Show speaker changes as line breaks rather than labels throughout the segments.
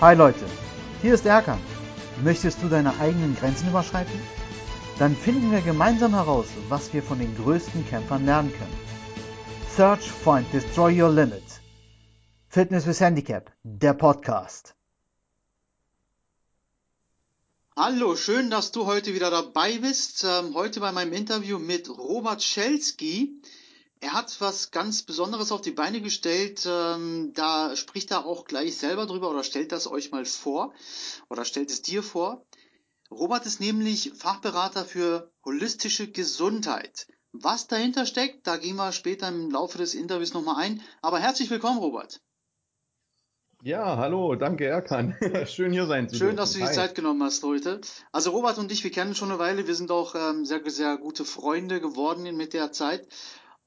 Hi Leute, hier ist Erkan. Möchtest du deine eigenen Grenzen überschreiten? Dann finden wir gemeinsam heraus, was wir von den größten Kämpfern lernen können. Search, Find, Destroy Your Limit. Fitness with Handicap, der Podcast.
Hallo, schön, dass du heute wieder dabei bist. Ähm, heute bei meinem Interview mit Robert Schelski. Er hat was ganz Besonderes auf die Beine gestellt. Ähm, da spricht er auch gleich selber drüber oder stellt das euch mal vor oder stellt es dir vor. Robert ist nämlich Fachberater für holistische Gesundheit. Was dahinter steckt, da gehen wir später im Laufe des Interviews nochmal ein. Aber herzlich willkommen, Robert.
Ja, hallo, danke Erkan. Schön hier sein zu
Schön, dürfen. dass du die Hi. Zeit genommen hast heute. Also Robert und ich, wir kennen schon eine Weile, wir sind auch ähm, sehr, sehr gute Freunde geworden mit der Zeit.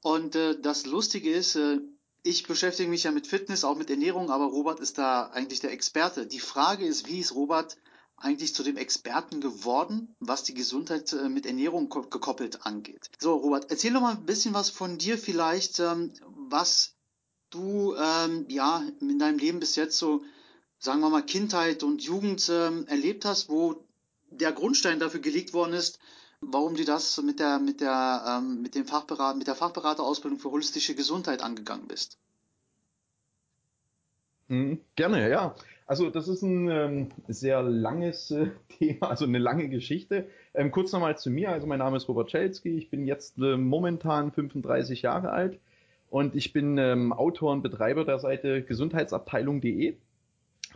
Und äh, das Lustige ist, äh, ich beschäftige mich ja mit Fitness, auch mit Ernährung, aber Robert ist da eigentlich der Experte. Die Frage ist, wie ist Robert eigentlich zu dem Experten geworden, was die Gesundheit äh, mit Ernährung gekoppelt angeht? So, Robert, erzähl doch mal ein bisschen was von dir vielleicht, ähm, was du ähm, ja in deinem Leben bis jetzt so, sagen wir mal, Kindheit und Jugend ähm, erlebt hast, wo der Grundstein dafür gelegt worden ist, warum du das mit der, mit der, ähm, mit dem Fachberater, mit der Fachberaterausbildung für holistische Gesundheit angegangen bist.
Mhm, gerne, ja. Also das ist ein ähm, sehr langes äh, Thema, also eine lange Geschichte. Ähm, kurz nochmal zu mir. Also mein Name ist Robert Schelski. Ich bin jetzt äh, momentan 35 Jahre alt und ich bin ähm, Autor und Betreiber der Seite gesundheitsabteilung.de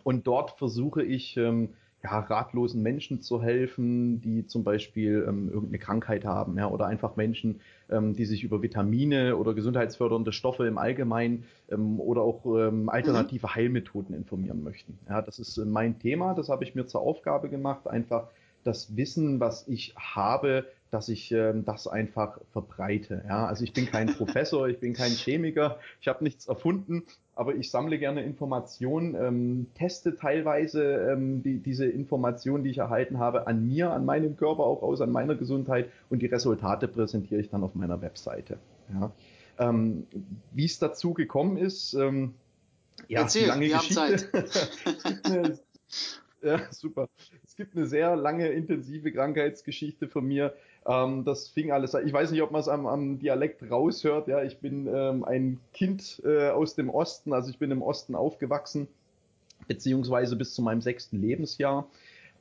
und dort versuche ich ähm, ja, ratlosen Menschen zu helfen, die zum Beispiel ähm, irgendeine Krankheit haben, ja, oder einfach Menschen, ähm, die sich über Vitamine oder gesundheitsfördernde Stoffe im Allgemeinen ähm, oder auch ähm, alternative mhm. Heilmethoden informieren möchten. Ja, das ist äh, mein Thema, das habe ich mir zur Aufgabe gemacht, einfach das Wissen, was ich habe, dass ich ähm, das einfach verbreite. Ja? Also ich bin kein Professor, ich bin kein Chemiker, ich habe nichts erfunden, aber ich sammle gerne Informationen, ähm, teste teilweise ähm, die, diese Informationen, die ich erhalten habe, an mir, an meinem Körper auch aus, an meiner Gesundheit und die Resultate präsentiere ich dann auf meiner Webseite. Ja? Ähm, Wie es dazu gekommen ist, ähm,
ja, Erzähl, lange Geschichte.
Ja, super. Es gibt eine sehr lange, intensive Krankheitsgeschichte von mir. Ähm, das fing alles an. Ich weiß nicht, ob man es am, am, Dialekt raushört. Ja, ich bin ähm, ein Kind äh, aus dem Osten, also ich bin im Osten aufgewachsen, beziehungsweise bis zu meinem sechsten Lebensjahr.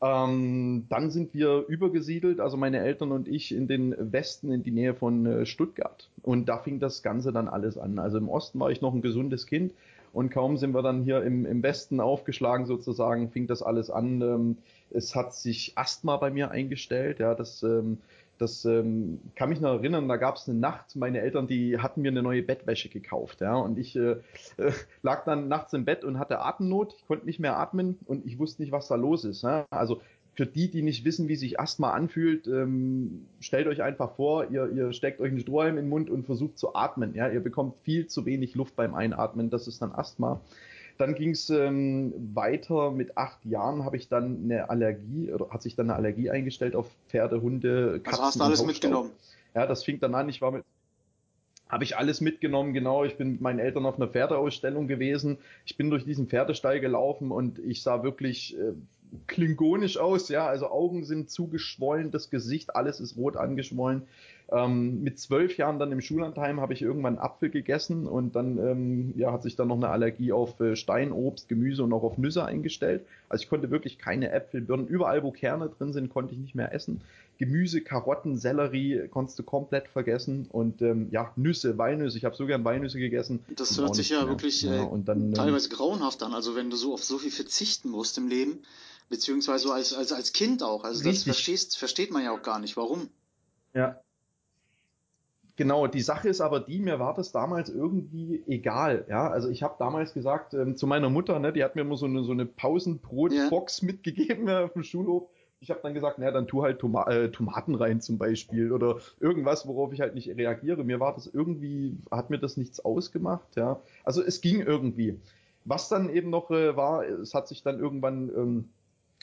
Ähm, dann sind wir übergesiedelt, also meine Eltern und ich, in den Westen, in die Nähe von äh, Stuttgart. Und da fing das Ganze dann alles an. Also im Osten war ich noch ein gesundes Kind und kaum sind wir dann hier im, im Westen aufgeschlagen sozusagen, fing das alles an. Ähm, es hat sich Asthma bei mir eingestellt, ja, das ähm, das ähm, kann mich noch erinnern, da gab es eine Nacht, meine Eltern, die hatten mir eine neue Bettwäsche gekauft, ja, und ich äh, äh, lag dann nachts im Bett und hatte Atemnot, ich konnte nicht mehr atmen und ich wusste nicht, was da los ist. Ja? Also für die, die nicht wissen, wie sich Asthma anfühlt, ähm, stellt euch einfach vor, ihr, ihr steckt euch einen Strohhalm in den Mund und versucht zu atmen. Ja, ihr bekommt viel zu wenig Luft beim Einatmen, das ist dann Asthma. Dann ging es ähm, weiter. Mit acht Jahren habe ich dann eine Allergie, oder hat sich dann eine Allergie eingestellt auf Pferde, Hunde,
Katzen. Also hast du alles mitgenommen?
Ja, das fing dann an. Ich war mit, habe ich alles mitgenommen, genau. Ich bin mit meinen Eltern auf einer Pferdeausstellung gewesen. Ich bin durch diesen Pferdestall gelaufen und ich sah wirklich äh, klingonisch aus, ja. Also Augen sind zugeschwollen, das Gesicht, alles ist rot angeschwollen. Ähm, mit zwölf Jahren dann im Schullandheim habe ich irgendwann einen Apfel gegessen und dann ähm, ja, hat sich dann noch eine Allergie auf äh, Steinobst, Gemüse und auch auf Nüsse eingestellt. Also ich konnte wirklich keine Äpfel, Birnen, überall wo Kerne drin sind, konnte ich nicht mehr essen. Gemüse, Karotten, Sellerie konntest du komplett vergessen und ähm, ja, Nüsse, Walnüsse, ich habe so gern Walnüsse gegessen.
Das hört sich ja mehr. wirklich äh, ja, dann, ähm, teilweise grauenhaft an, also wenn du so auf so viel verzichten musst im Leben, beziehungsweise als, als, als Kind auch. Also das verstehst, versteht man ja auch gar nicht. Warum?
Ja, Genau, die Sache ist aber die, mir war das damals irgendwie egal. Ja, also ich habe damals gesagt ähm, zu meiner Mutter, ne, die hat mir immer so eine, so eine Pausenbrotbox ja. mitgegeben ja, auf dem Schulhof. Ich habe dann gesagt, naja, dann tu halt Toma äh, Tomaten rein zum Beispiel oder irgendwas, worauf ich halt nicht reagiere. Mir war das irgendwie, hat mir das nichts ausgemacht. Ja, also es ging irgendwie. Was dann eben noch äh, war, es hat sich dann irgendwann ähm,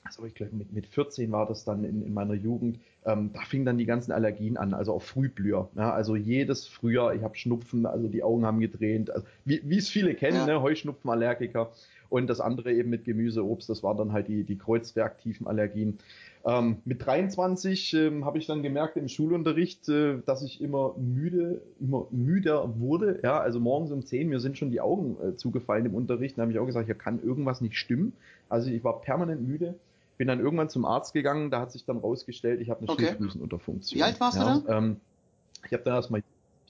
also ich glaube mit, mit 14 war das dann in, in meiner Jugend, ähm, da fingen dann die ganzen Allergien an, also auch Frühblüher. Ja, also jedes Frühjahr, ich habe Schnupfen, also die Augen haben gedreht, also, wie, wie es viele kennen, ja. ne, Heuschnupfenallergiker. und das andere eben mit Gemüse, Obst, das waren dann halt die, die kreuzreaktiven Allergien. Ähm, mit 23 ähm, habe ich dann gemerkt im Schulunterricht, äh, dass ich immer müde, immer müder wurde. Ja, also morgens um 10, mir sind schon die Augen äh, zugefallen im Unterricht. Da habe ich auch gesagt, hier kann irgendwas nicht stimmen. Also ich war permanent müde. Bin dann irgendwann zum Arzt gegangen, da hat sich dann rausgestellt, ich habe eine okay. Schilddrüsenunterfunktion.
Wie alt warst
ja,
du da?
Ähm, ich habe dann erstmal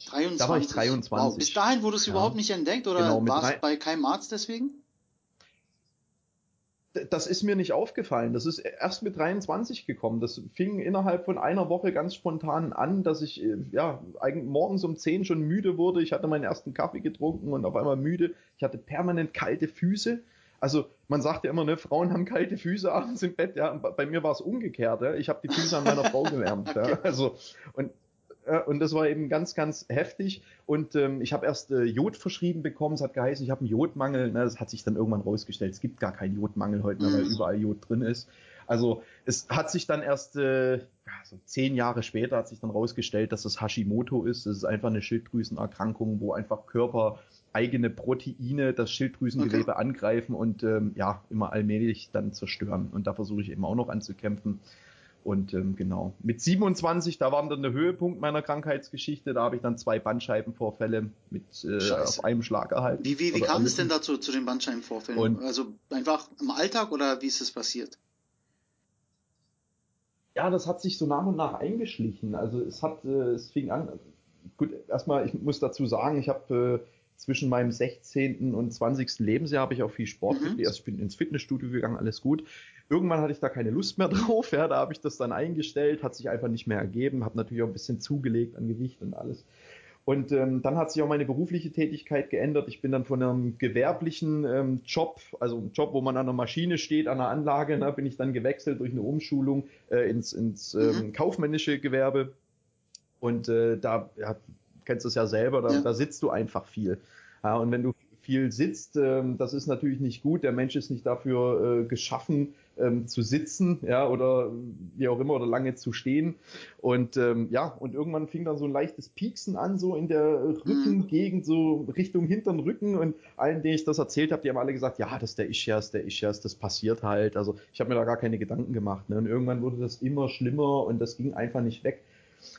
23.
Da war ich 23. Wow.
Bis dahin wurde es ja. überhaupt nicht entdeckt oder genau, war es bei keinem Arzt deswegen?
Das ist mir nicht aufgefallen. Das ist erst mit 23 gekommen. Das fing innerhalb von einer Woche ganz spontan an, dass ich äh, ja eigentlich morgens um 10 schon müde wurde. Ich hatte meinen ersten Kaffee getrunken und auf einmal müde. Ich hatte permanent kalte Füße. Also man sagt ja immer, ne, Frauen haben kalte Füße abends im Bett. Ja, bei mir war es umgekehrt. Ja. Ich habe die Füße an meiner Frau gewärmt. ja. Also und und das war eben ganz, ganz heftig. Und ähm, ich habe erst äh, Jod verschrieben bekommen. Es hat geheißen, ich habe einen Jodmangel. Ne, das hat sich dann irgendwann rausgestellt. Es gibt gar keinen Jodmangel heute mehr, weil mhm. überall Jod drin ist. Also es hat sich dann erst äh, so zehn Jahre später hat sich dann rausgestellt, dass das Hashimoto ist. Das ist einfach eine Schilddrüsenerkrankung, wo einfach Körper eigene Proteine das Schilddrüsengewebe okay. angreifen und ähm, ja immer allmählich dann zerstören. Und da versuche ich eben auch noch anzukämpfen. Und ähm, genau, mit 27, da war dann der Höhepunkt meiner Krankheitsgeschichte. Da habe ich dann zwei Bandscheibenvorfälle mit äh, auf einem Schlag erhalten.
Wie, wie, wie kam es denn dazu, zu den Bandscheibenvorfällen? Und, also einfach im Alltag oder wie ist es passiert?
Ja, das hat sich so nach und nach eingeschlichen. Also es hat, äh, es fing an. Gut, erstmal, ich muss dazu sagen, ich habe äh, zwischen meinem 16. und 20. Lebensjahr habe ich auch viel Sport mhm. Also ich bin ins Fitnessstudio gegangen, alles gut. Irgendwann hatte ich da keine Lust mehr drauf, ja, da habe ich das dann eingestellt, hat sich einfach nicht mehr ergeben, habe natürlich auch ein bisschen zugelegt an Gewicht und alles. Und ähm, dann hat sich auch meine berufliche Tätigkeit geändert. Ich bin dann von einem gewerblichen ähm, Job, also einem Job, wo man an einer Maschine steht, an einer Anlage, ne, bin ich dann gewechselt durch eine Umschulung äh, ins, ins ähm, mhm. kaufmännische Gewerbe. Und äh, da ja, kennst es ja selber, da, ja. da sitzt du einfach viel. Ja, und wenn du viel sitzt, ähm, das ist natürlich nicht gut. Der Mensch ist nicht dafür äh, geschaffen, ähm, zu sitzen, ja, oder wie auch immer, oder lange zu stehen. Und ähm, ja, und irgendwann fing dann so ein leichtes Pieksen an, so in der Rückengegend, so Richtung hinteren Rücken. Und allen, denen ich das erzählt habe, die haben alle gesagt, ja, das ist der Ischias, der Ischias, das passiert halt. Also ich habe mir da gar keine Gedanken gemacht. Ne? Und irgendwann wurde das immer schlimmer und das ging einfach nicht weg.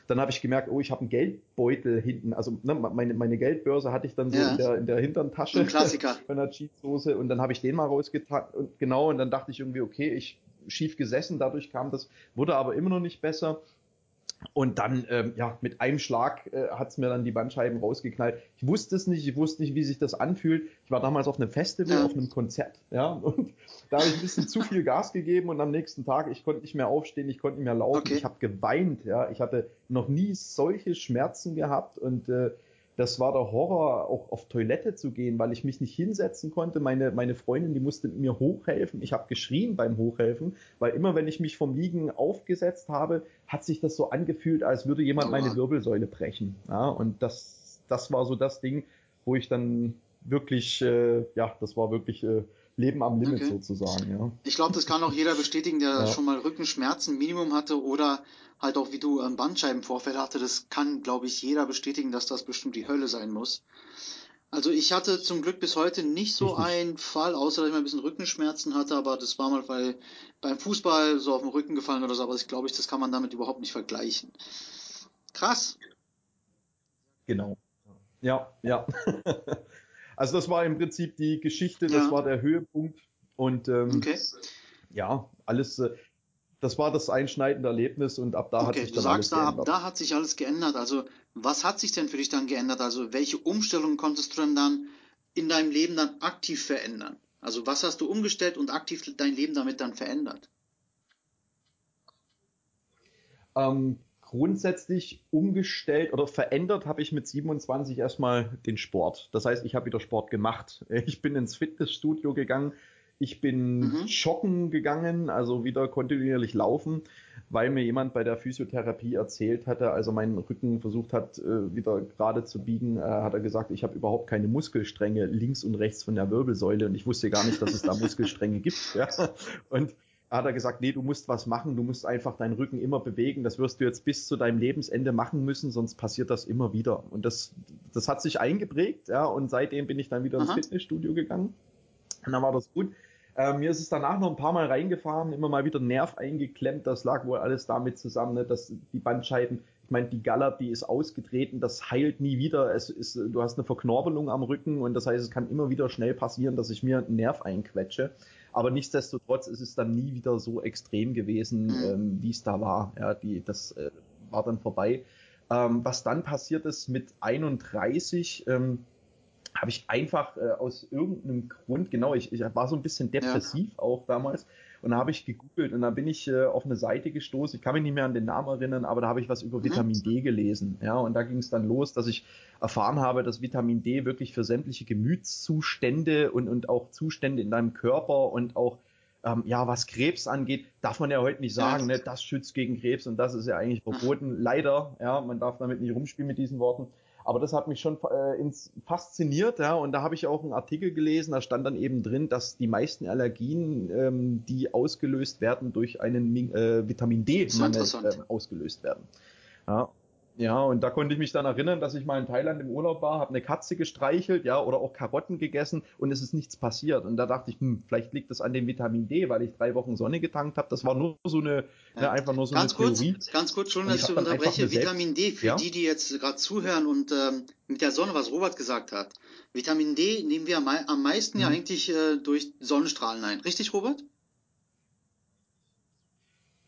Dann habe ich gemerkt, oh, ich habe einen Geldbeutel hinten. Also ne, meine, meine Geldbörse hatte ich dann so ja. in, der, in der hinteren Tasche.
Ein Klassiker.
Von der Cheatsoße. Und dann habe ich den mal rausgetan. Und genau, und dann dachte ich irgendwie, okay, ich schief gesessen, dadurch kam das, wurde aber immer noch nicht besser. Und dann, ähm, ja, mit einem Schlag äh, hat es mir dann die Bandscheiben rausgeknallt. Ich wusste es nicht, ich wusste nicht, wie sich das anfühlt. Ich war damals auf einem Festival, auf einem Konzert, ja, und da habe ich ein bisschen zu viel Gas gegeben und am nächsten Tag, ich konnte nicht mehr aufstehen, ich konnte nicht mehr laufen, okay. ich habe geweint, ja. Ich hatte noch nie solche Schmerzen gehabt und äh, das war der Horror, auch auf Toilette zu gehen, weil ich mich nicht hinsetzen konnte. Meine, meine Freundin, die musste mir hochhelfen. Ich habe geschrien beim Hochhelfen, weil immer wenn ich mich vom Liegen aufgesetzt habe, hat sich das so angefühlt, als würde jemand meine Wirbelsäule brechen. Ja, und das, das war so das Ding, wo ich dann wirklich, äh, ja, das war wirklich äh, Leben am Limit okay. sozusagen. Ja.
Ich glaube, das kann auch jeder bestätigen, der ja. schon mal Rückenschmerzen Minimum hatte oder halt auch wie du ähm, Bandscheibenvorfälle hatte. Das kann, glaube ich, jeder bestätigen, dass das bestimmt die Hölle sein muss. Also ich hatte zum Glück bis heute nicht so einen Fall, außer dass ich mal ein bisschen Rückenschmerzen hatte, aber das war mal weil beim Fußball so auf den Rücken gefallen oder so, aber ich glaube, das kann man damit überhaupt nicht vergleichen. Krass.
Genau. Ja, ja. Also das war im Prinzip die Geschichte, das ja. war der Höhepunkt. Und ähm, okay. ja, alles, äh, das war das einschneidende Erlebnis und ab da okay, hat sich dann
du sagst, alles geändert. ab da hat sich alles geändert. Also was hat sich denn für dich dann geändert? Also welche Umstellungen konntest du denn dann in deinem Leben dann aktiv verändern? Also was hast du umgestellt und aktiv dein Leben damit dann verändert?
Ähm, grundsätzlich umgestellt oder verändert habe ich mit 27 erstmal den Sport. Das heißt, ich habe wieder Sport gemacht. Ich bin ins Fitnessstudio gegangen. Ich bin mhm. joggen gegangen, also wieder kontinuierlich laufen, weil mir jemand bei der Physiotherapie erzählt hatte, also meinen Rücken versucht hat, äh, wieder gerade zu biegen, äh, hat er gesagt, ich habe überhaupt keine Muskelstränge links und rechts von der Wirbelsäule und ich wusste gar nicht, dass es da Muskelstränge gibt. Ja. Und hat er gesagt, nee, du musst was machen, du musst einfach deinen Rücken immer bewegen. Das wirst du jetzt bis zu deinem Lebensende machen müssen, sonst passiert das immer wieder. Und das, das hat sich eingeprägt, ja, und seitdem bin ich dann wieder Aha. ins Fitnessstudio gegangen. Und dann war das gut. Äh, mir ist es danach noch ein paar Mal reingefahren, immer mal wieder Nerv eingeklemmt. Das lag wohl alles damit zusammen, ne, dass die Bandscheiben, ich meine, die Gallert, die ist ausgetreten, das heilt nie wieder. Es ist, du hast eine Verknorbelung am Rücken und das heißt, es kann immer wieder schnell passieren, dass ich mir einen Nerv einquetsche. Aber nichtsdestotrotz ist es dann nie wieder so extrem gewesen, mhm. ähm, wie es da war. Ja, die, das äh, war dann vorbei. Ähm, was dann passiert ist mit 31, ähm, habe ich einfach äh, aus irgendeinem Grund, genau, ich, ich war so ein bisschen depressiv ja. auch damals und da habe ich gegoogelt und da bin ich äh, auf eine Seite gestoßen, ich kann mich nicht mehr an den Namen erinnern, aber da habe ich was über mhm. Vitamin D gelesen, ja, und da ging es dann los, dass ich erfahren habe, dass Vitamin D wirklich für sämtliche Gemütszustände und, und auch Zustände in deinem Körper und auch ähm, ja, was Krebs angeht, darf man ja heute nicht sagen, ne, das schützt gegen Krebs und das ist ja eigentlich verboten. Leider, ja, man darf damit nicht rumspielen mit diesen Worten. Aber das hat mich schon äh, ins, fasziniert, ja. Und da habe ich auch einen Artikel gelesen, da stand dann eben drin, dass die meisten Allergien, ähm, die ausgelöst werden durch einen äh, Vitamin D-Mangel äh, ausgelöst werden. Ja. Ja, und da konnte ich mich dann erinnern, dass ich mal in Thailand im Urlaub war, habe eine Katze gestreichelt, ja, oder auch Karotten gegessen und es ist nichts passiert. Und da dachte ich, hm, vielleicht liegt das an dem Vitamin D, weil ich drei Wochen Sonne getankt habe. Das war nur so eine, ja. ne, einfach nur so
ganz
eine
kurz, Theorie. Ganz kurz, schon, dass ich unterbreche. Vitamin D, für ja? die, die jetzt gerade zuhören und ähm, mit der Sonne, was Robert gesagt hat. Vitamin D nehmen wir am meisten mhm. ja eigentlich äh, durch Sonnenstrahlen ein. Richtig, Robert?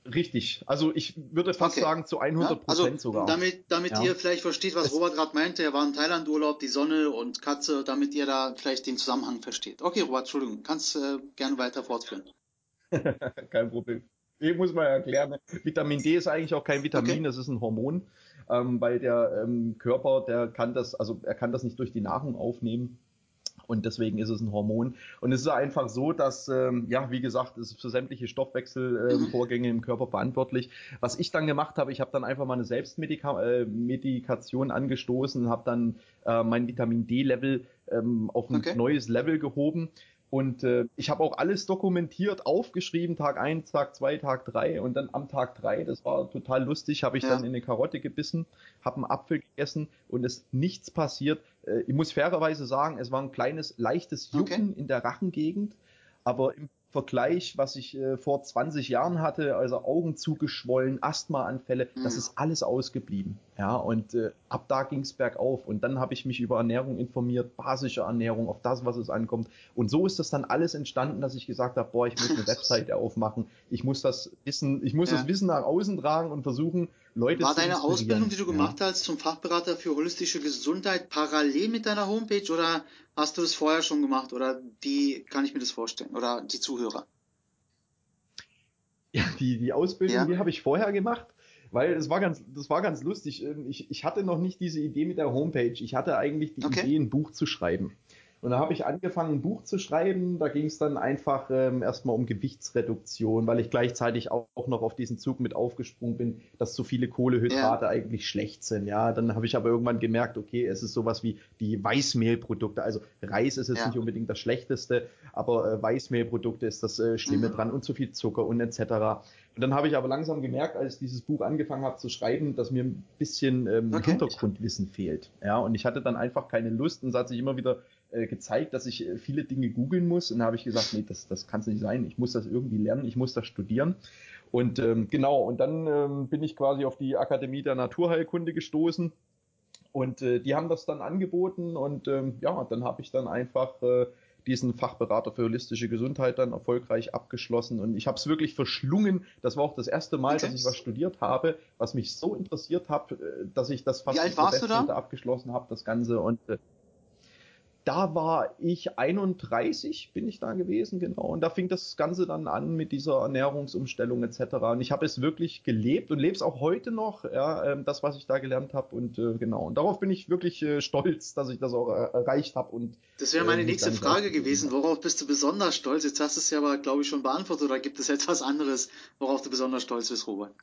Richtig. Also ich würde fast okay. sagen zu 100 Prozent ja? also, sogar.
Damit, damit ja. ihr vielleicht versteht, was es Robert gerade meinte, er war im Thailand-Urlaub, die Sonne und Katze, damit ihr da vielleicht den Zusammenhang versteht. Okay, Robert, Entschuldigung, kannst äh, gerne weiter fortführen.
kein Problem. Ich muss mal erklären. Vitamin D ist eigentlich auch kein Vitamin, okay. das ist ein Hormon, ähm, weil der ähm, Körper, der kann das, also er kann das nicht durch die Nahrung aufnehmen und deswegen ist es ein Hormon. Und es ist einfach so, dass, ähm, ja, wie gesagt, es ist für sämtliche Stoffwechselvorgänge ähm, im Körper verantwortlich. Was ich dann gemacht habe, ich habe dann einfach mal eine Selbstmedikation äh, angestoßen, habe dann äh, mein Vitamin D-Level ähm, auf ein okay. neues Level gehoben und äh, ich habe auch alles dokumentiert, aufgeschrieben, Tag 1, Tag 2, Tag 3 und dann am Tag 3, das war total lustig, habe ich ja. dann in eine Karotte gebissen, habe einen Apfel gegessen und es ist nichts passiert. Äh, ich muss fairerweise sagen, es war ein kleines, leichtes Jucken okay. in der Rachengegend, aber im Vergleich, was ich äh, vor 20 Jahren hatte, also Augen zugeschwollen, Asthmaanfälle, mhm. das ist alles ausgeblieben. Ja, und äh, ab da ging es bergauf. Und dann habe ich mich über Ernährung informiert, basische Ernährung, auf das, was es ankommt. Und so ist das dann alles entstanden, dass ich gesagt habe, boah, ich muss eine Webseite aufmachen, ich muss das Wissen, ich muss ja. das Wissen nach außen tragen und versuchen, Leute
War deine Ausbildung, die du gemacht ja. hast zum Fachberater für holistische Gesundheit, parallel mit deiner Homepage oder hast du das vorher schon gemacht oder wie kann ich mir das vorstellen oder die Zuhörer?
Ja, die, die Ausbildung, ja. die habe ich vorher gemacht, weil es war ganz, das war ganz lustig. Ich, ich hatte noch nicht diese Idee mit der Homepage. Ich hatte eigentlich die okay. Idee, ein Buch zu schreiben. Und da habe ich angefangen, ein Buch zu schreiben. Da ging es dann einfach ähm, erstmal um Gewichtsreduktion, weil ich gleichzeitig auch, auch, noch auf diesen Zug mit aufgesprungen bin, dass so viele Kohlehydrate ja. eigentlich schlecht sind. Ja, dann habe ich aber irgendwann gemerkt, okay, es ist sowas wie die Weißmehlprodukte. Also Reis ist jetzt ja. nicht unbedingt das Schlechteste, aber äh, Weißmehlprodukte ist das äh, Schlimme mhm. dran und zu viel Zucker und etc. Und dann habe ich aber langsam gemerkt, als ich dieses Buch angefangen habe zu schreiben, dass mir ein bisschen ähm, okay. Hintergrundwissen fehlt. Ja, und ich hatte dann einfach keine Lust und es hat sich immer wieder äh, gezeigt, dass ich äh, viele Dinge googeln muss. Und da habe ich gesagt, nee, das, das kann es nicht sein. Ich muss das irgendwie lernen, ich muss das studieren. Und ähm, genau, und dann ähm, bin ich quasi auf die Akademie der Naturheilkunde gestoßen. Und äh, die haben das dann angeboten und ähm, ja, dann habe ich dann einfach äh, diesen Fachberater für holistische Gesundheit dann erfolgreich abgeschlossen und ich habe es wirklich verschlungen. Das war auch das erste Mal, okay. dass ich was studiert habe, was mich so interessiert hat, äh, dass ich das fast
Wie alt warst du da?
abgeschlossen habe, das Ganze und äh, da war ich 31, bin ich da gewesen, genau. Und da fing das Ganze dann an mit dieser Ernährungsumstellung etc. Und ich habe es wirklich gelebt und lebe es auch heute noch, ja, ähm, das, was ich da gelernt habe. Und äh, genau. Und darauf bin ich wirklich äh, stolz, dass ich das auch äh, erreicht habe. Und
das wäre meine äh, nächste Frage gewesen. Worauf bist du besonders stolz? Jetzt hast du es ja aber, glaube ich, schon beantwortet. Oder gibt es etwas anderes, worauf du besonders stolz bist, Robert?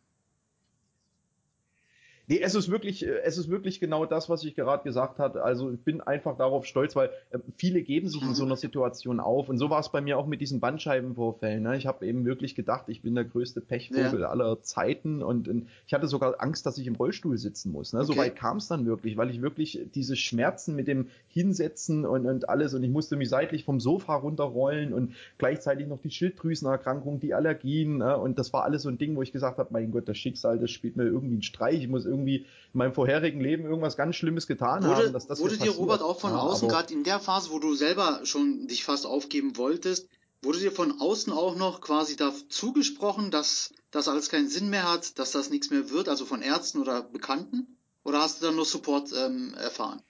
Nee, es ist wirklich, äh, es ist wirklich genau das, was ich gerade gesagt habe. Also ich bin einfach darauf stolz, weil äh, viele geben sich in so einer Situation auf. Und so war es bei mir auch mit diesen Bandscheibenvorfällen. Ne? Ich habe eben wirklich gedacht, ich bin der größte Pechvogel ja. aller Zeiten und, und, ich hatte sogar Angst, dass ich im Rollstuhl sitzen muss. Ne? Okay. So weit kam es dann wirklich, weil ich wirklich diese Schmerzen mit dem Hinsetzen und, und alles und ich musste mich seitlich vom Sofa runterrollen und gleichzeitig noch die Schilddrüsenerkrankung, die Allergien ne? und das war alles so ein Ding, wo ich gesagt habe, mein Gott, das Schicksal, das spielt mir irgendwie einen Streich. Ich muss irgendwie irgendwie in meinem vorherigen Leben irgendwas ganz Schlimmes getan
wurde,
haben,
dass das Wurde dir Robert auch von ja, außen, gerade in der Phase, wo du selber schon dich fast aufgeben wolltest, wurde dir von außen auch noch quasi da zugesprochen, dass das alles keinen Sinn mehr hat, dass das nichts mehr wird, also von Ärzten oder Bekannten? Oder hast du dann nur Support ähm, erfahren?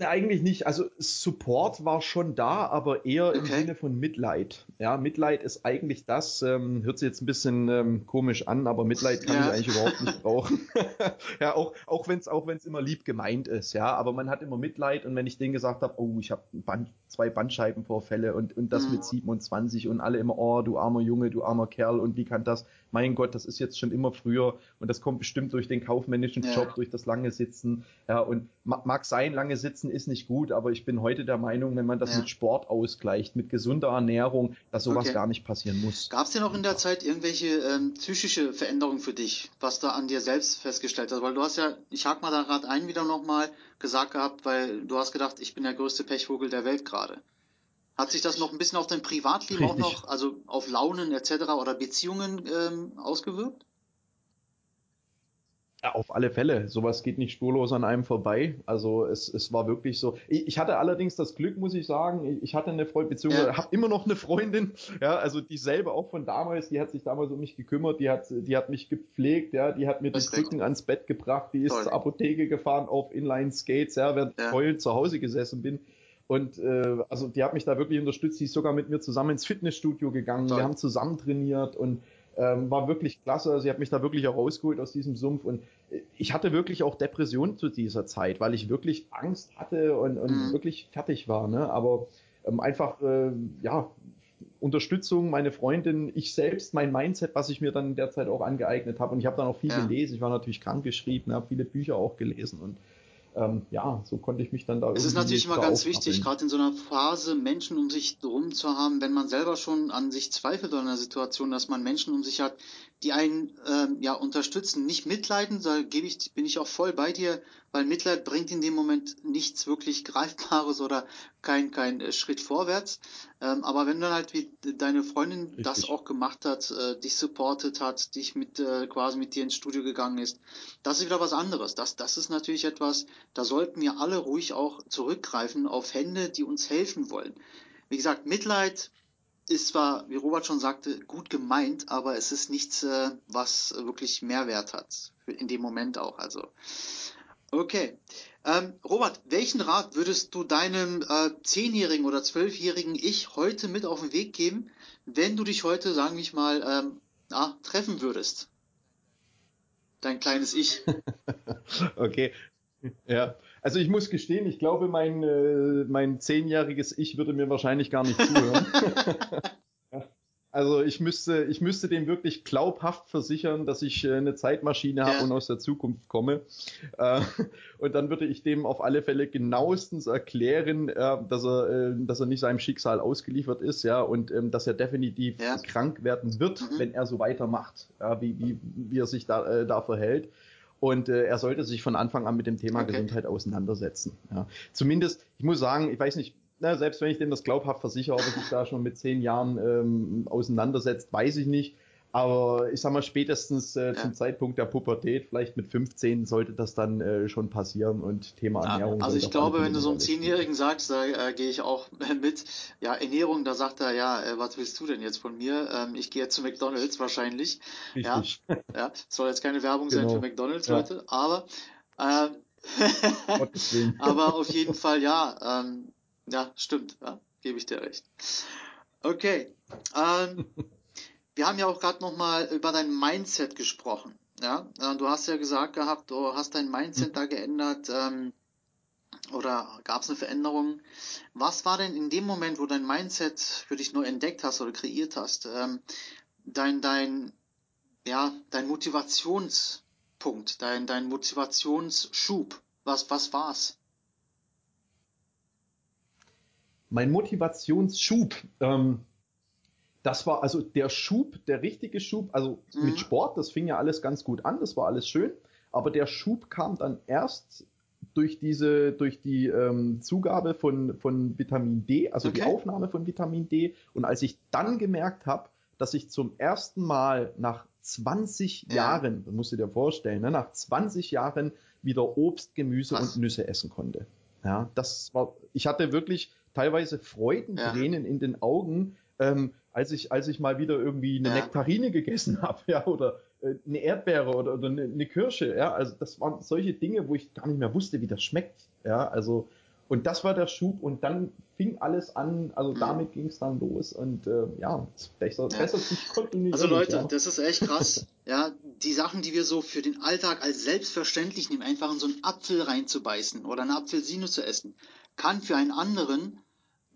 Eigentlich nicht. Also Support war schon da, aber eher okay. im Sinne von Mitleid. Ja, Mitleid ist eigentlich das, ähm, hört sich jetzt ein bisschen ähm, komisch an, aber Mitleid kann ja. ich eigentlich überhaupt nicht brauchen. ja, auch, auch wenn es auch wenn's immer lieb gemeint ist, ja, aber man hat immer Mitleid und wenn ich denen gesagt habe, oh, ich habe Band, zwei Bandscheibenvorfälle und, und das mhm. mit 27 und alle immer, oh, du armer Junge, du armer Kerl und wie kann das? Mein Gott, das ist jetzt schon immer früher und das kommt bestimmt durch den kaufmännischen ja. Job, durch das lange Sitzen. Ja, und mag sein, lange Sitzen ist nicht gut, aber ich bin heute der Meinung, wenn man das ja. mit Sport ausgleicht, mit gesunder Ernährung, dass sowas okay. gar nicht passieren muss.
Gab es denn auch in der Zeit irgendwelche ähm, psychische Veränderungen für dich, was da an dir selbst festgestellt hast? Weil du hast ja, ich hake mal da gerade ein wieder nochmal gesagt gehabt, weil du hast gedacht, ich bin der größte Pechvogel der Welt gerade. Hat sich das noch ein bisschen auf dein Privatleben Richtig. auch noch, also auf Launen etc. oder Beziehungen ähm, ausgewirkt?
Ja, auf alle Fälle. Sowas geht nicht spurlos an einem vorbei. Also es, es war wirklich so. Ich, ich hatte allerdings das Glück, muss ich sagen. Ich hatte eine Freundin, beziehungsweise ja. habe immer noch eine Freundin. Ja, also dieselbe auch von damals. Die hat sich damals um mich gekümmert. Die hat, die hat mich gepflegt. Ja, die hat mir das die Krücken ans Bett gebracht. Die ist Toll. zur Apotheke gefahren auf Inline Skates. Ja, während ja. ich heulend zu Hause gesessen bin. Und äh, also die hat mich da wirklich unterstützt. Die ist sogar mit mir zusammen ins Fitnessstudio gegangen. Toll. Wir haben zusammen trainiert und ähm, war wirklich klasse. Sie hat mich da wirklich auch rausgeholt aus diesem Sumpf. Und ich hatte wirklich auch Depressionen zu dieser Zeit, weil ich wirklich Angst hatte und, und mhm. wirklich fertig war. Ne? Aber ähm, einfach, äh, ja, Unterstützung, meine Freundin, ich selbst, mein Mindset, was ich mir dann derzeit auch angeeignet habe. Und ich habe dann auch viel ja. gelesen. Ich war natürlich krankgeschrieben, habe viele Bücher auch gelesen und ähm, ja, so konnte ich mich dann da.
Es ist natürlich immer ganz wichtig, gerade in so einer Phase Menschen um sich drum zu haben, wenn man selber schon an sich zweifelt oder in einer Situation, dass man Menschen um sich hat, die einen ähm, ja unterstützen, nicht mitleiden, da gebe ich, bin ich auch voll bei dir, weil Mitleid bringt in dem Moment nichts wirklich Greifbares oder kein, kein äh, Schritt vorwärts. Ähm, aber wenn dann halt wie deine Freundin Richtig. das auch gemacht hat, äh, dich supportet hat, dich mit äh, quasi mit dir ins Studio gegangen ist, das ist wieder was anderes. Das, das ist natürlich etwas, da sollten wir alle ruhig auch zurückgreifen auf Hände, die uns helfen wollen. Wie gesagt, Mitleid ist zwar, wie Robert schon sagte, gut gemeint, aber es ist nichts, äh, was wirklich Mehrwert hat. In dem Moment auch. Also. Okay. Ähm, Robert, welchen Rat würdest du deinem äh, zehnjährigen oder zwölfjährigen Ich heute mit auf den Weg geben, wenn du dich heute, sagen wir mal, ähm, ah, treffen würdest? Dein kleines Ich.
okay. Ja, also ich muss gestehen, ich glaube, mein, äh, mein zehnjähriges Ich würde mir wahrscheinlich gar nicht zuhören. also ich müsste, ich müsste dem wirklich glaubhaft versichern, dass ich äh, eine Zeitmaschine ja. habe und aus der Zukunft komme. Äh, und dann würde ich dem auf alle Fälle genauestens erklären, äh, dass er, dass er nicht seinem Schicksal ausgeliefert ist, ja, und ähm, dass er definitiv ja. krank werden wird, mhm. wenn er so weitermacht, wie, wie, wie er sich da, da verhält. Und äh, er sollte sich von Anfang an mit dem Thema okay. Gesundheit auseinandersetzen. Ja. Zumindest, ich muss sagen, ich weiß nicht, na, selbst wenn ich dem das glaubhaft versichere, ob er sich da schon mit zehn Jahren ähm, auseinandersetzt, weiß ich nicht. Aber ich sag mal, spätestens äh, ja. zum Zeitpunkt der Pubertät, vielleicht mit 15, sollte das dann äh, schon passieren und Thema ja, Ernährung.
Also ich glaube, wenn du so einem Zehnjährigen sagst, da äh, gehe ich auch mit, ja, Ernährung, da sagt er, ja, äh, was willst du denn jetzt von mir? Ähm, ich gehe jetzt zu McDonalds wahrscheinlich. Richtig. Ja, ja, soll jetzt keine Werbung genau. sein für McDonalds, ja. Leute, aber ähm, aber auf jeden Fall, ja, ähm, ja, stimmt, ja, gebe ich dir recht. Okay. Ähm, wir haben ja auch gerade nochmal über dein Mindset gesprochen. Ja, äh, du hast ja gesagt gehabt, du hast dein Mindset mhm. da geändert ähm, oder gab es eine Veränderung? Was war denn in dem Moment, wo dein Mindset für dich neu entdeckt hast oder kreiert hast, ähm, dein dein ja, dein Motivationspunkt, dein, dein Motivationsschub? Was, was war's?
Mein Motivationsschub, ähm, das war also der Schub, der richtige Schub, also mhm. mit Sport, das fing ja alles ganz gut an, das war alles schön, aber der Schub kam dann erst durch diese, durch die ähm, Zugabe von, von Vitamin D, also okay. die Aufnahme von Vitamin D. Und als ich dann gemerkt habe, dass ich zum ersten Mal nach 20 ja. Jahren, das musst du dir vorstellen, ne, nach 20 Jahren wieder Obst, Gemüse Was? und Nüsse essen konnte. Ja, das war, ich hatte wirklich teilweise Freudentränen ja. in den Augen, ähm, als ich, als ich mal wieder irgendwie eine ja. Nektarine gegessen habe, ja, oder äh, eine Erdbeere oder, oder eine, eine, Kirsche, ja, also das waren solche Dinge, wo ich gar nicht mehr wusste, wie das schmeckt, ja, also und das war der Schub und dann fing alles an, also mhm. damit ging es dann los und äh, ja, es besser, ja. bessert sich kontinuierlich.
Also Leute, ja. das ist echt krass, ja, die Sachen, die wir so für den Alltag als selbstverständlich nehmen, einfach in so einen Apfel reinzubeißen oder eine Apfelsine zu essen, kann für einen anderen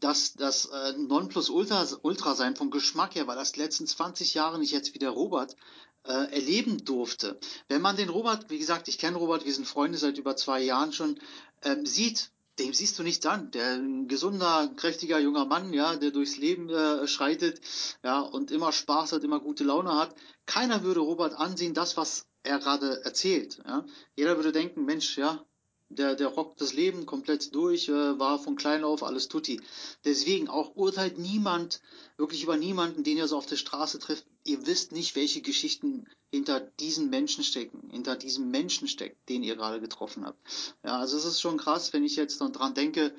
das, das äh, Nonplusultra Ultra sein vom Geschmack her, weil das letzten 20 Jahre nicht jetzt wie der Robert äh, erleben durfte. Wenn man den Robert, wie gesagt, ich kenne Robert, wir sind Freunde seit über zwei Jahren schon, ähm, sieht, dem siehst du nicht an. Der ein gesunder, kräftiger junger Mann, ja, der durchs Leben äh, schreitet, ja, und immer Spaß hat, immer gute Laune hat. Keiner würde Robert ansehen, das, was er gerade erzählt. Ja. Jeder würde denken, Mensch, ja, der, der rockt das Leben komplett durch, äh, war von klein auf alles tutti. Deswegen auch urteilt niemand, wirklich über niemanden, den ihr so auf der Straße trifft. Ihr wisst nicht, welche Geschichten hinter diesen Menschen stecken, hinter diesem Menschen steckt, den ihr gerade getroffen habt. Ja, also es ist schon krass, wenn ich jetzt noch dran denke,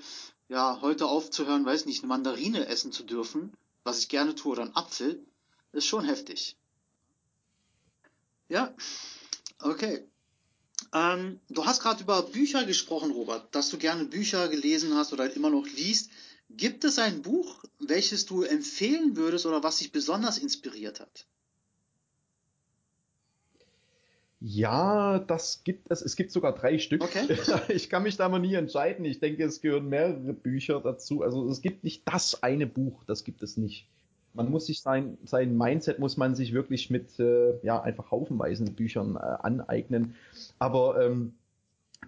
ja, heute aufzuhören, weiß nicht, eine Mandarine essen zu dürfen, was ich gerne tue, oder ein Apfel, ist schon heftig. Ja, okay. Ähm, du hast gerade über Bücher gesprochen, Robert, dass du gerne Bücher gelesen hast oder immer noch liest. Gibt es ein Buch, welches du empfehlen würdest oder was dich besonders inspiriert hat?
Ja, das gibt es. Es gibt sogar drei Stück. Okay. Ich kann mich da mal nie entscheiden. Ich denke, es gehören mehrere Bücher dazu. Also es gibt nicht das eine Buch, das gibt es nicht man muss sich sein, sein Mindset muss man sich wirklich mit äh, ja einfach haufenweisen Büchern äh, aneignen. Aber ähm,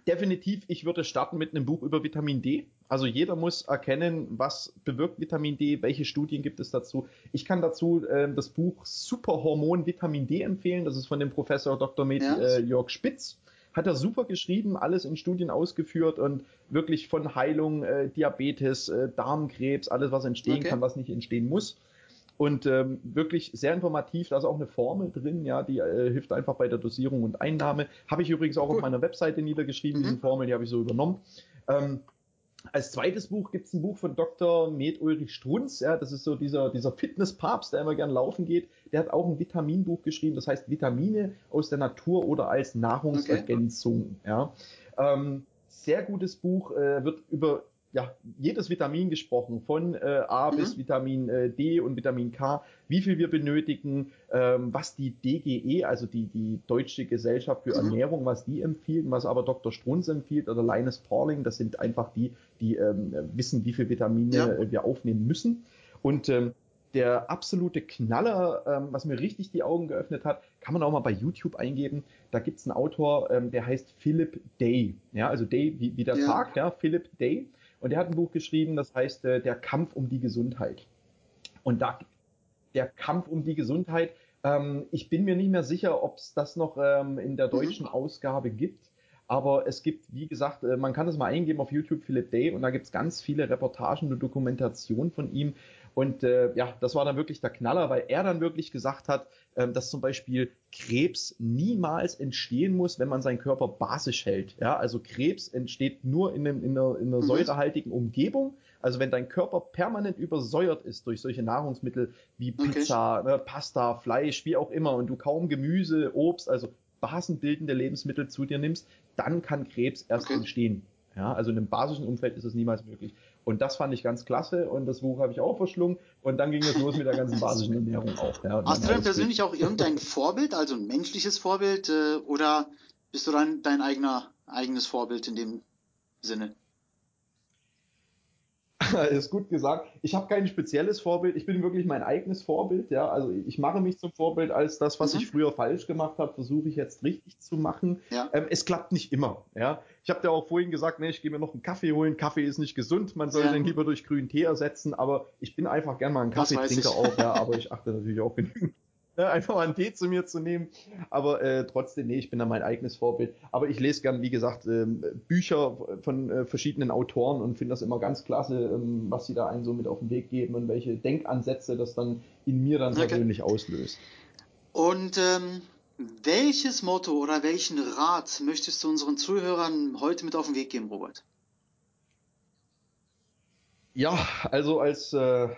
definitiv, ich würde starten mit einem Buch über Vitamin D. Also jeder muss erkennen, was bewirkt Vitamin D, welche Studien gibt es dazu. Ich kann dazu äh, das Buch Superhormon Vitamin D empfehlen. Das ist von dem Professor Dr. Med ja. äh, Jörg Spitz. Hat er super geschrieben, alles in Studien ausgeführt und wirklich von Heilung, äh, Diabetes, äh, Darmkrebs, alles was entstehen okay. kann, was nicht entstehen muss und ähm, wirklich sehr informativ. Da ist auch eine Formel drin, ja, die äh, hilft einfach bei der Dosierung und Einnahme. Habe ich übrigens auch Gut. auf meiner Webseite niedergeschrieben, mhm. diese Formel, die habe ich so übernommen. Ähm, als zweites Buch gibt es ein Buch von Dr. Med Ulrich Strunz, ja, das ist so dieser, dieser Fitnesspapst, der immer gern laufen geht. Der hat auch ein Vitaminbuch geschrieben, das heißt Vitamine aus der Natur oder als Nahrungsergänzung. Okay. Ja. Ähm, sehr gutes Buch, äh, wird über ja, jedes Vitamin gesprochen, von äh, A mhm. bis Vitamin äh, D und Vitamin K, wie viel wir benötigen, ähm, was die DGE, also die, die Deutsche Gesellschaft für mhm. Ernährung, was die empfiehlt, was aber Dr. Strunz empfiehlt oder Linus Pauling, das sind einfach die, die ähm, wissen, wie viel Vitamine ja. äh, wir aufnehmen müssen. Und ähm, der absolute Knaller, ähm, was mir richtig die Augen geöffnet hat, kann man auch mal bei YouTube eingeben. Da gibt's einen Autor, ähm, der heißt Philip Day. Ja, also Day wie, wie der ja. Tag, ja, Philip Day. Und er hat ein Buch geschrieben, das heißt äh, Der Kampf um die Gesundheit. Und da der Kampf um die Gesundheit, ähm, ich bin mir nicht mehr sicher, ob es das noch ähm, in der mhm. deutschen. Ausgabe gibt. Aber es gibt, wie gesagt, äh, man kann das mal eingeben auf YouTube Philip Day und da gibt's ganz viele Reportagen und Dokumentationen von ihm, und äh, ja, das war dann wirklich der Knaller, weil er dann wirklich gesagt hat, äh, dass zum Beispiel Krebs niemals entstehen muss, wenn man seinen Körper basisch hält. Ja, also Krebs entsteht nur in, einem, in, einer, in einer mhm. säurehaltigen Umgebung. Also wenn dein Körper permanent übersäuert ist durch solche Nahrungsmittel wie Pizza, okay. ne, Pasta, Fleisch, wie auch immer, und du kaum Gemüse, Obst, also basenbildende Lebensmittel zu dir nimmst, dann kann Krebs erst okay. entstehen. Ja, also in einem basischen Umfeld ist es niemals möglich. Und das fand ich ganz klasse und das Buch habe ich auch verschlungen und dann ging es los mit der ganzen basischen Ernährung auch. Ja,
Hast du denn persönlich auch irgendein Vorbild, also ein menschliches Vorbild äh, oder bist du dann dein eigener eigenes Vorbild in dem Sinne?
ist gut gesagt. Ich habe kein spezielles Vorbild. Ich bin wirklich mein eigenes Vorbild. Ja, also ich mache mich zum Vorbild als das, was mhm. ich früher falsch gemacht habe, versuche ich jetzt richtig zu machen. Ja. Ähm, es klappt nicht immer. Ja, ich habe dir auch vorhin gesagt, ne, ich gehe mir noch einen Kaffee holen. Kaffee ist nicht gesund. Man soll ja. den lieber durch grünen Tee ersetzen. Aber ich bin einfach gern mal ein Kaffeetrinker auch. Ja, aber ich achte natürlich auch genügend Ne, einfach mal einen Tee zu mir zu nehmen. Aber äh, trotzdem, nee, ich bin da mein eigenes Vorbild. Aber ich lese gern, wie gesagt, äh, Bücher von äh, verschiedenen Autoren und finde das immer ganz klasse, ähm, was sie da einen so mit auf den Weg geben und welche Denkansätze das dann in mir dann okay. persönlich auslöst.
Und ähm, welches Motto oder welchen Rat möchtest du unseren Zuhörern heute mit auf den Weg geben, Robert?
Ja, also als äh,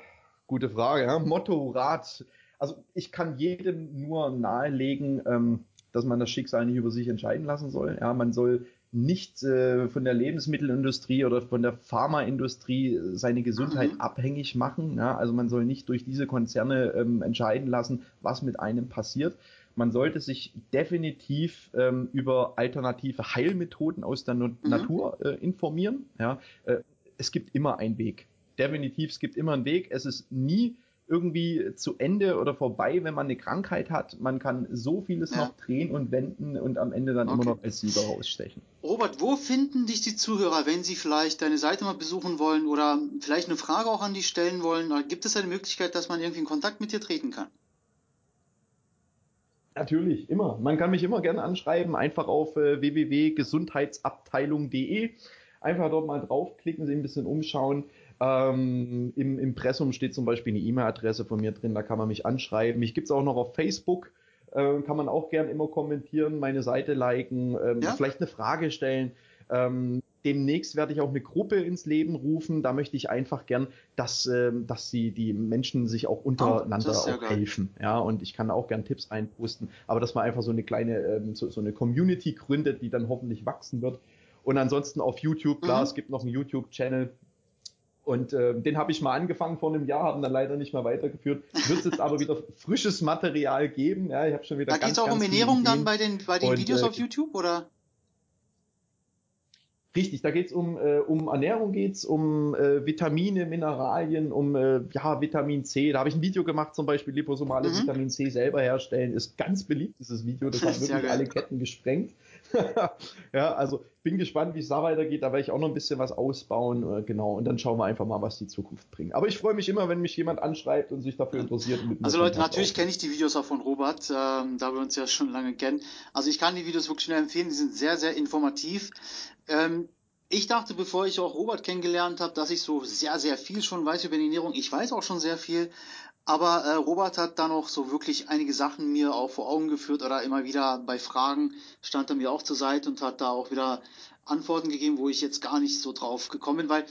gute Frage, ja? Motto, Rat also ich kann jedem nur nahelegen, ähm, dass man das Schicksal nicht über sich entscheiden lassen soll. Ja, man soll nicht äh, von der Lebensmittelindustrie oder von der Pharmaindustrie seine Gesundheit mhm. abhängig machen. Ja, also man soll nicht durch diese Konzerne ähm, entscheiden lassen, was mit einem passiert. Man sollte sich definitiv ähm, über alternative Heilmethoden aus der no mhm. Natur äh, informieren. Ja, äh, es gibt immer einen Weg. Definitiv, es gibt immer einen Weg. Es ist nie irgendwie zu Ende oder vorbei, wenn man eine Krankheit hat. Man kann so vieles ja. noch drehen und wenden und am Ende dann okay. immer noch als Sieger rausstechen.
Robert, wo finden dich die Zuhörer, wenn sie vielleicht deine Seite mal besuchen wollen oder vielleicht eine Frage auch an dich stellen wollen? Gibt es eine Möglichkeit, dass man irgendwie in Kontakt mit dir treten kann?
Natürlich, immer. Man kann mich immer gerne anschreiben, einfach auf äh, www.gesundheitsabteilung.de. Einfach dort mal draufklicken, sich ein bisschen umschauen. Ähm, im Impressum steht zum Beispiel eine E-Mail-Adresse von mir drin, da kann man mich anschreiben. Mich gibt es auch noch auf Facebook, äh, kann man auch gern immer kommentieren, meine Seite liken, ähm, ja? vielleicht eine Frage stellen. Ähm, demnächst werde ich auch eine Gruppe ins Leben rufen. Da möchte ich einfach gern, dass, ähm, dass sie die Menschen sich auch untereinander oh, auch helfen. Ja, und ich kann auch gern Tipps einposten, aber dass man einfach so eine kleine, ähm, so, so, eine Community gründet, die dann hoffentlich wachsen wird. Und ansonsten auf YouTube, klar, mhm. es gibt noch einen YouTube-Channel, und äh, den habe ich mal angefangen vor einem Jahr, haben dann leider nicht mehr weitergeführt. Wird es jetzt aber wieder frisches Material geben. Ja, ich habe schon wieder.
Da geht es auch um Ernährung dann bei den, bei den und, Videos äh, auf YouTube, oder?
Richtig, da geht's um, äh, um Ernährung, geht's um äh, Vitamine, Mineralien, um äh, ja, Vitamin C. Da habe ich ein Video gemacht, zum Beispiel liposomales mhm. Vitamin C selber herstellen. Ist ganz beliebt, dieses Video. Das hat wirklich alle Ketten gesprengt. ja, also bin gespannt, wie es da weitergeht. Da werde ich auch noch ein bisschen was ausbauen. Äh, genau. Und dann schauen wir einfach mal, was die Zukunft bringt. Aber ich freue mich immer, wenn mich jemand anschreibt und sich dafür interessiert.
also Leute, natürlich kenne ich die Videos auch von Robert, ähm, da wir uns ja schon lange kennen. Also ich kann die Videos wirklich nur empfehlen. Die sind sehr, sehr informativ. Ähm, ich dachte, bevor ich auch Robert kennengelernt habe, dass ich so sehr, sehr viel schon weiß über die Ernährung. Ich weiß auch schon sehr viel. Aber äh, Robert hat da noch so wirklich einige Sachen mir auch vor Augen geführt oder immer wieder bei Fragen stand er mir auch zur Seite und hat da auch wieder Antworten gegeben, wo ich jetzt gar nicht so drauf gekommen bin, weil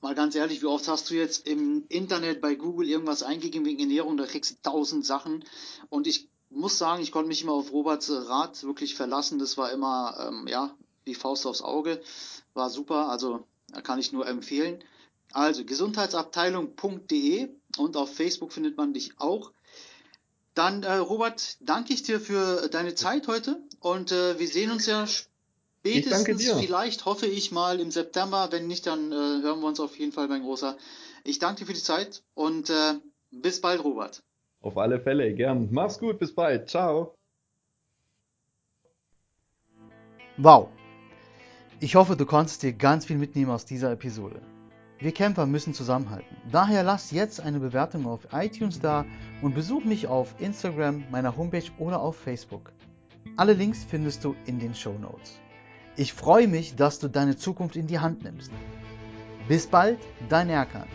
mal ganz ehrlich, wie oft hast du jetzt im Internet bei Google irgendwas eingegeben wegen Ernährung, da kriegst du tausend Sachen und ich muss sagen, ich konnte mich immer auf Roberts Rat wirklich verlassen, das war immer, ähm, ja, wie Faust aufs Auge, war super, also kann ich nur empfehlen. Also gesundheitsabteilung.de und auf Facebook findet man dich auch. Dann, äh, Robert, danke ich dir für deine Zeit heute und äh, wir sehen uns ja spätestens, vielleicht hoffe ich mal im September. Wenn nicht, dann äh, hören wir uns auf jeden Fall, mein Großer. Ich danke dir für die Zeit und äh, bis bald, Robert.
Auf alle Fälle, gern. Mach's gut, bis bald. Ciao.
Wow. Ich hoffe, du konntest dir ganz viel mitnehmen aus dieser Episode. Wir Camper müssen zusammenhalten. Daher lass jetzt eine Bewertung auf iTunes da und besuch mich auf Instagram, meiner Homepage oder auf Facebook. Alle Links findest du in den Show Notes. Ich freue mich, dass du deine Zukunft in die Hand nimmst. Bis bald, dein Erkan.